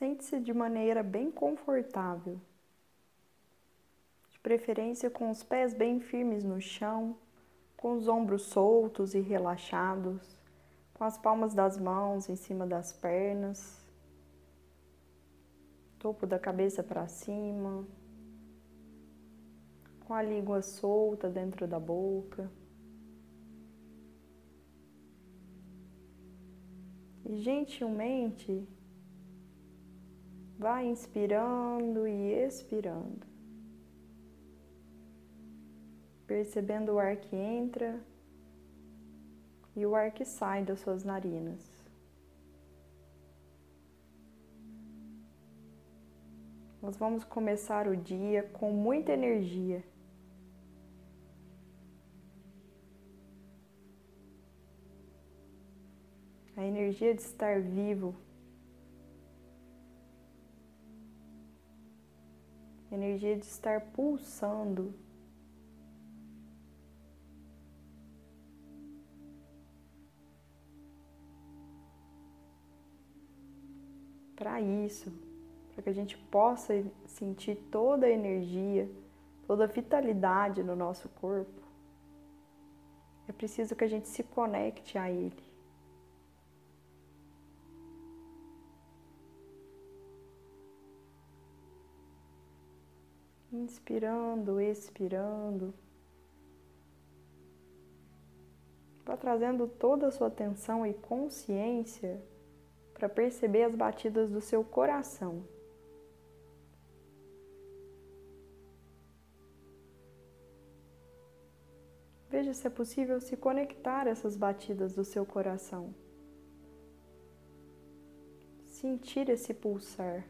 Sente-se de maneira bem confortável, de preferência com os pés bem firmes no chão, com os ombros soltos e relaxados, com as palmas das mãos em cima das pernas, topo da cabeça para cima, com a língua solta dentro da boca. E gentilmente Vai inspirando e expirando. Percebendo o ar que entra e o ar que sai das suas narinas. Nós vamos começar o dia com muita energia. A energia de estar vivo, energia de estar pulsando. Para isso, para que a gente possa sentir toda a energia, toda a vitalidade no nosso corpo, é preciso que a gente se conecte a ele. Inspirando, expirando. Vá trazendo toda a sua atenção e consciência para perceber as batidas do seu coração. Veja se é possível se conectar a essas batidas do seu coração. Sentir esse pulsar.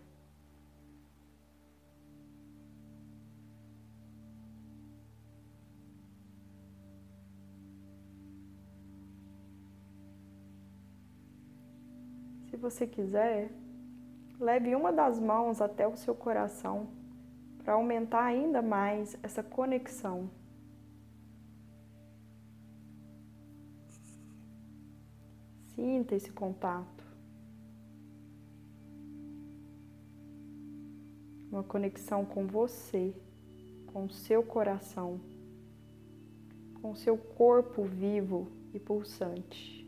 Você quiser, leve uma das mãos até o seu coração para aumentar ainda mais essa conexão. Sinta esse contato. Uma conexão com você, com o seu coração, com o seu corpo vivo e pulsante.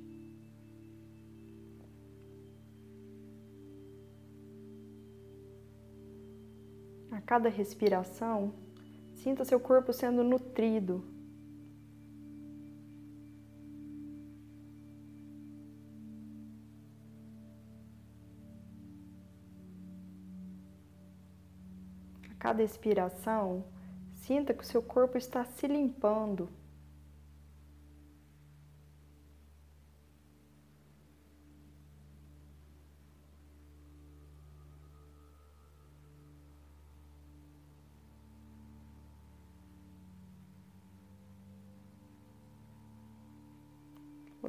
Cada respiração, sinta seu corpo sendo nutrido. A cada expiração, sinta que o seu corpo está se limpando.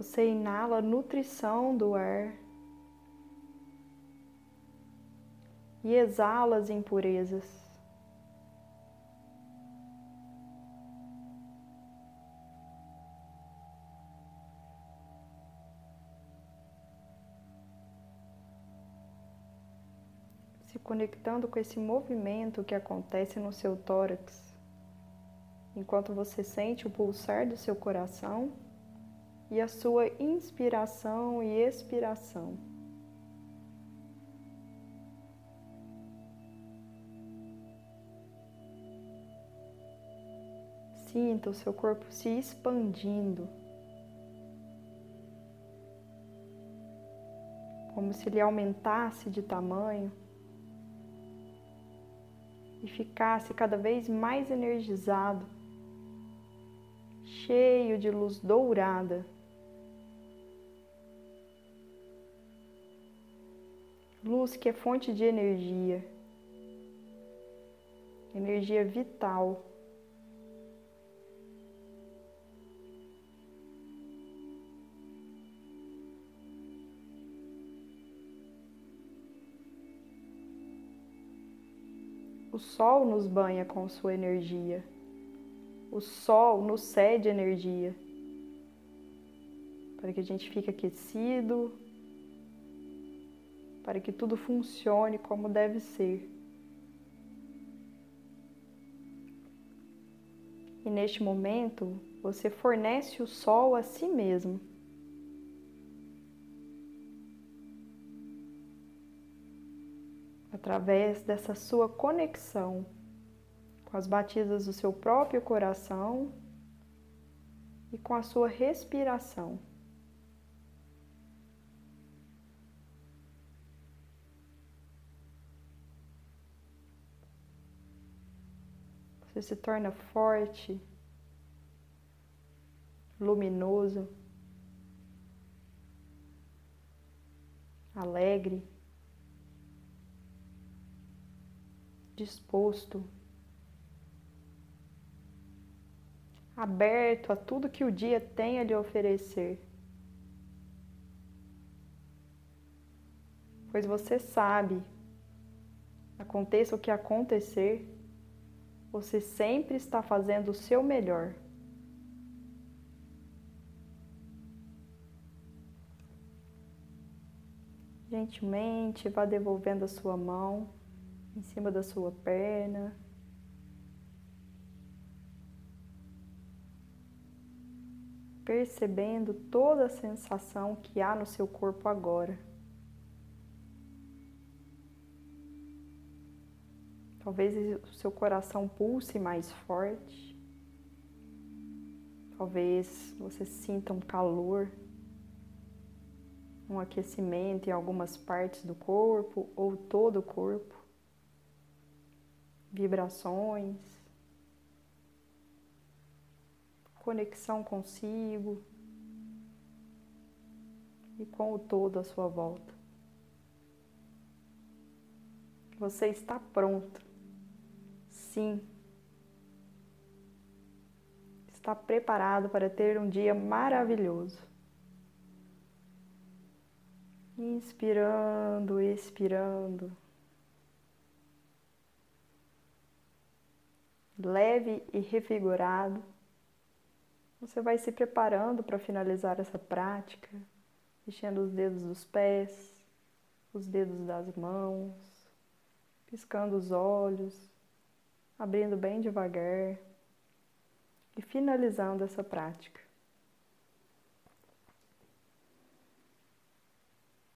Você inala a nutrição do ar e exala as impurezas. Se conectando com esse movimento que acontece no seu tórax, enquanto você sente o pulsar do seu coração e a sua inspiração e expiração. Sinta o seu corpo se expandindo, como se ele aumentasse de tamanho e ficasse cada vez mais energizado, cheio de luz dourada. Luz que é fonte de energia, energia vital. O sol nos banha com sua energia. O sol nos cede energia para que a gente fique aquecido, para que tudo funcione como deve ser. E neste momento, você fornece o sol a si mesmo. Através dessa sua conexão com as batidas do seu próprio coração e com a sua respiração. Você se torna forte, luminoso, alegre, disposto, aberto a tudo que o dia tem a lhe oferecer. Pois você sabe, aconteça o que acontecer, você sempre está fazendo o seu melhor. Gentilmente vá devolvendo a sua mão em cima da sua perna. Percebendo toda a sensação que há no seu corpo agora. Talvez o seu coração pulse mais forte. Talvez você sinta um calor, um aquecimento em algumas partes do corpo ou todo o corpo. Vibrações. Conexão consigo e com o todo à sua volta. Você está pronto sim está preparado para ter um dia maravilhoso. Inspirando, expirando. Leve e revigorado. Você vai se preparando para finalizar essa prática, mexendo os dedos dos pés, os dedos das mãos, piscando os olhos abrindo bem devagar e finalizando essa prática.